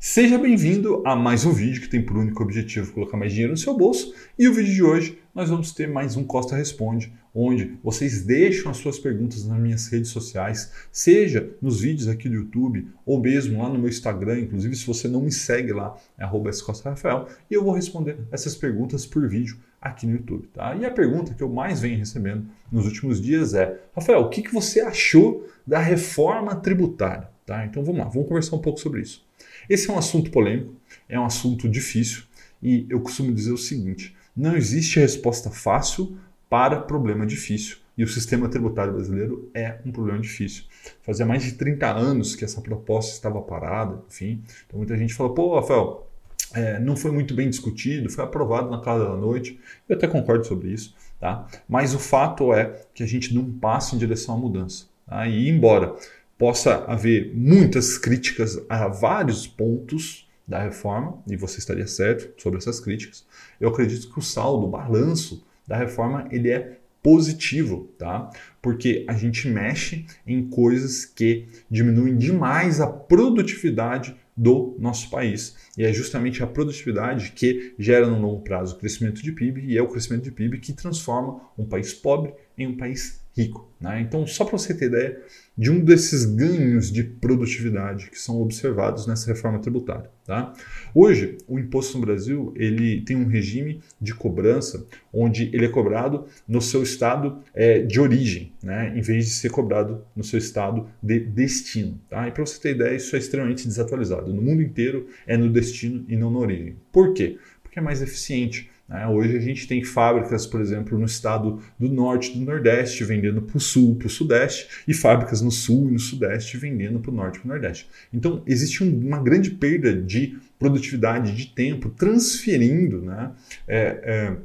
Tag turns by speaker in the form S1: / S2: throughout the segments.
S1: Seja bem-vindo a mais um vídeo que tem por único objetivo colocar mais dinheiro no seu bolso. E o vídeo de hoje nós vamos ter mais um Costa Responde, onde vocês deixam as suas perguntas nas minhas redes sociais, seja nos vídeos aqui do YouTube ou mesmo lá no meu Instagram. Inclusive, se você não me segue lá, é @costa_rafael e eu vou responder essas perguntas por vídeo aqui no YouTube. Tá? E a pergunta que eu mais venho recebendo nos últimos dias é: Rafael, o que, que você achou da reforma tributária? Tá? Então vamos lá, vamos conversar um pouco sobre isso. Esse é um assunto polêmico, é um assunto difícil e eu costumo dizer o seguinte: não existe resposta fácil para problema difícil. E o sistema tributário brasileiro é um problema difícil. Fazia mais de 30 anos que essa proposta estava parada, enfim. Então muita gente fala, pô, Rafael, é, não foi muito bem discutido, foi aprovado na casa da noite. Eu até concordo sobre isso, tá? Mas o fato é que a gente não passa em direção à mudança. Tá? E embora possa haver muitas críticas a vários pontos da reforma, e você estaria certo sobre essas críticas, eu acredito que o saldo, o balanço da reforma, ele é positivo, tá? Porque a gente mexe em coisas que diminuem demais a produtividade do nosso país. E é justamente a produtividade que gera no longo prazo o crescimento de PIB e é o crescimento de PIB que transforma um país pobre em um país rico. Né? Então, só para você ter ideia de um desses ganhos de produtividade que são observados nessa reforma tributária. Tá? Hoje, o imposto no Brasil ele tem um regime de cobrança onde ele é cobrado no seu estado é, de origem, né? em vez de ser cobrado no seu estado de destino. Tá? E para você ter ideia, isso é extremamente desatualizado. No mundo inteiro é no destino e não na origem. Por quê? Porque é mais eficiente. Né? Hoje a gente tem fábricas, por exemplo, no estado do norte do nordeste vendendo para o sul, para o sudeste, e fábricas no sul e no sudeste vendendo para o norte e para o nordeste. Então existe um, uma grande perda de produtividade, de tempo, transferindo né, é, é,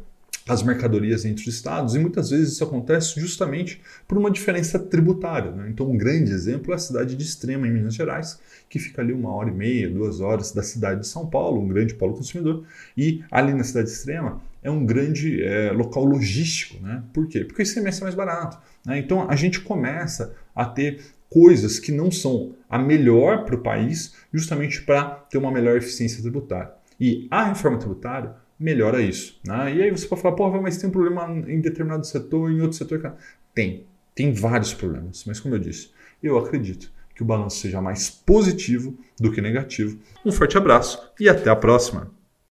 S1: as mercadorias entre os estados, e muitas vezes isso acontece justamente por uma diferença tributária. Né? Então, um grande exemplo é a cidade de Extrema, em Minas Gerais, que fica ali uma hora e meia, duas horas da cidade de São Paulo, um grande polo consumidor, e ali na cidade de Extrema é um grande é, local logístico. Né? Por quê? Porque o ICMS é mais barato. Né? Então, a gente começa a ter coisas que não são a melhor para o país, justamente para ter uma melhor eficiência tributária. E a reforma tributária melhora isso. Né? E aí você pode falar, pô, mas tem um problema em determinado setor, em outro setor. Tem, tem vários problemas. Mas como eu disse, eu acredito que o balanço seja mais positivo do que negativo. Um forte abraço e até a próxima!